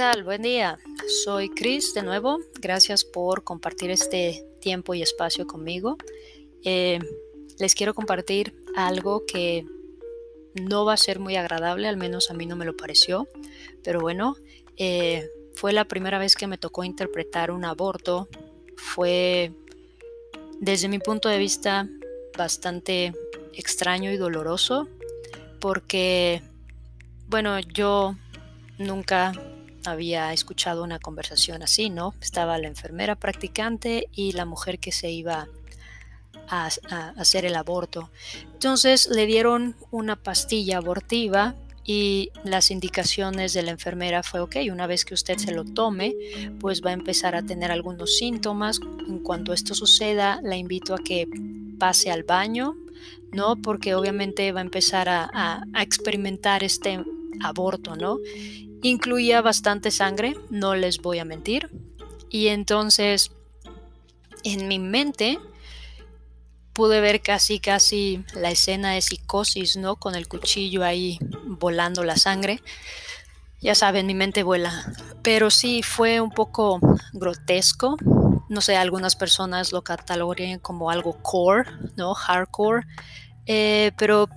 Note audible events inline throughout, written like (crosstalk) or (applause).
Buen día. Soy Chris de nuevo. Gracias por compartir este tiempo y espacio conmigo. Eh, les quiero compartir algo que no va a ser muy agradable, al menos a mí no me lo pareció. Pero bueno, eh, fue la primera vez que me tocó interpretar un aborto. Fue, desde mi punto de vista, bastante extraño y doloroso porque, bueno, yo nunca había escuchado una conversación así, ¿no? Estaba la enfermera practicante y la mujer que se iba a, hacer el aborto. Entonces le dieron una pastilla abortiva y las indicaciones de la enfermera fue, ok, una vez que usted se lo tome, pues va a empezar a tener algunos síntomas. En cuanto esto suceda, la invito a que pase al baño, ¿no? Porque obviamente va a empezar a, a experimentar este aborto, ¿no? Incluía bastante sangre, no les voy a mentir. Y entonces, en mi mente, pude ver casi, casi la escena de psicosis, ¿no? Con el cuchillo ahí volando la sangre. Ya saben, mi mente vuela. Pero sí, fue un poco grotesco. No sé, algunas personas lo catalogan como algo core, ¿no? Hardcore. Eh, pero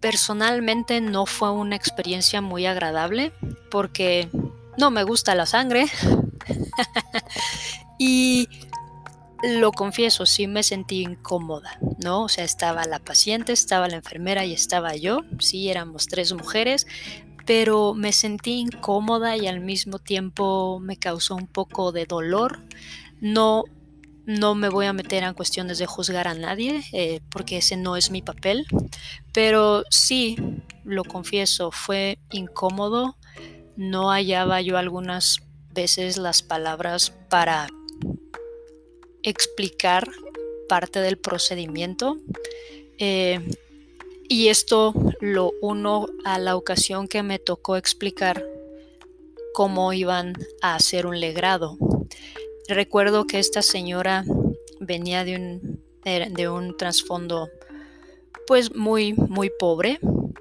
personalmente no fue una experiencia muy agradable porque no me gusta la sangre (laughs) y lo confieso, sí me sentí incómoda, ¿no? O sea, estaba la paciente, estaba la enfermera y estaba yo, sí, éramos tres mujeres, pero me sentí incómoda y al mismo tiempo me causó un poco de dolor. No no me voy a meter en cuestiones de juzgar a nadie, eh, porque ese no es mi papel, pero sí, lo confieso, fue incómodo. No hallaba yo algunas veces las palabras para explicar parte del procedimiento. Eh, y esto lo uno a la ocasión que me tocó explicar cómo iban a hacer un legrado. Recuerdo que esta señora venía de un, de un trasfondo pues muy, muy pobre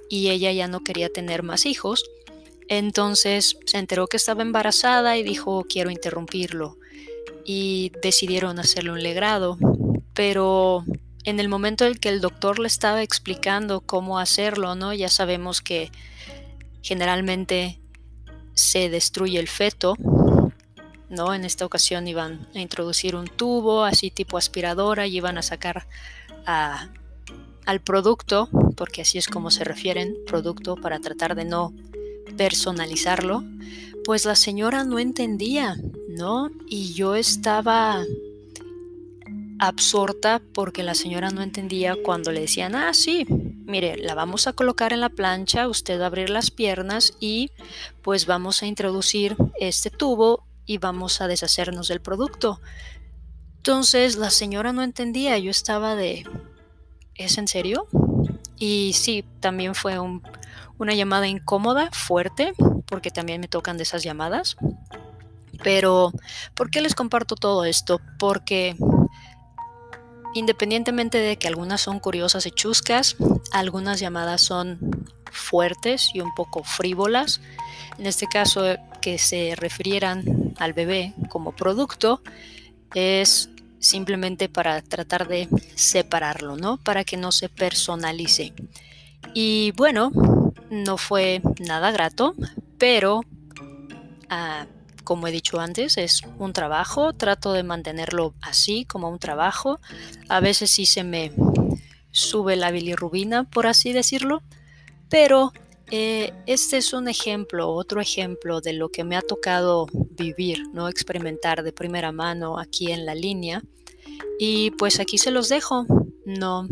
y ella ya no quería tener más hijos. Entonces se enteró que estaba embarazada y dijo quiero interrumpirlo y decidieron hacerle un legrado. Pero en el momento en que el doctor le estaba explicando cómo hacerlo, ¿no? Ya sabemos que generalmente se destruye el feto ¿no? En esta ocasión iban a introducir un tubo así tipo aspiradora y iban a sacar al producto, porque así es como se refieren, producto para tratar de no personalizarlo, pues la señora no entendía, ¿no? Y yo estaba absorta porque la señora no entendía cuando le decían, ah, sí, mire, la vamos a colocar en la plancha, usted va a abrir las piernas y pues vamos a introducir este tubo y vamos a deshacernos del producto. Entonces la señora no entendía, yo estaba de, ¿es en serio? Y sí, también fue una llamada incómoda, fuerte, porque también me tocan de esas llamadas. Pero, ¿por qué les comparto todo esto? Porque independientemente de que algunas son curiosas y chuscas, algunas llamadas son fuertes y un poco frívolas. En este caso, que se refirieran al bebé como producto es simplemente para tratar de separarlo, ¿no? Para que no se personalice. Y bueno, no fue nada grato, pero ah, como he dicho antes, es un trabajo, trato de mantenerlo así como un trabajo. A veces sí se me sube la bilirrubina, por así decirlo, pero eh, este es un ejemplo, otro ejemplo de lo que me ha tocado vivir, no experimentar de primera mano aquí en la línea. Y pues aquí se los dejo. No,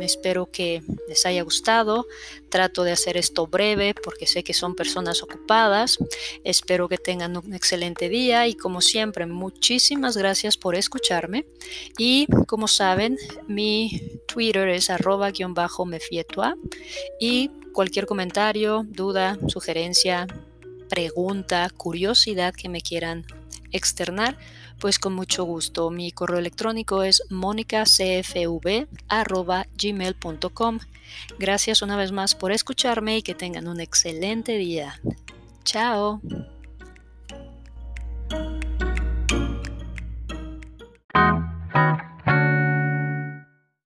espero que les haya gustado. Trato de hacer esto breve porque sé que son personas ocupadas. Espero que tengan un excelente día y como siempre, muchísimas gracias por escucharme. Y como saben, mi Twitter es arroba-mefietua y cualquier comentario, duda, sugerencia, pregunta, curiosidad que me quieran externar, pues con mucho gusto. Mi correo electrónico es monicacfv.gmail.com. Gracias una vez más por escucharme y que tengan un excelente día. Chao.